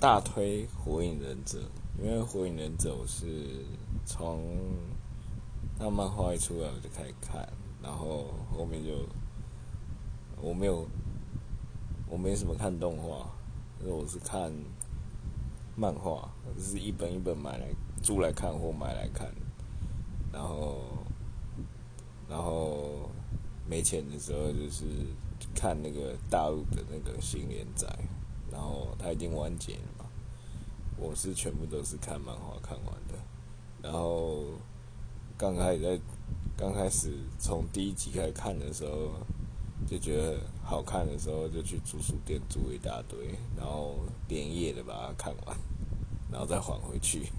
大推《火影忍者》，因为《火影忍者》我是从那漫画一出来我就开始看，然后后面就我没有我没什么看动画，因为我是看漫画，就是一本一本买来租来看或买来看，然后然后没钱的时候就是看那个大陆的那个新连载。它已经完结了嘛，我是全部都是看漫画看完的，然后刚开始在刚开始从第一集开始看的时候，就觉得好看的时候就去租书店租一大堆，然后连夜的把它看完，然后再还回去。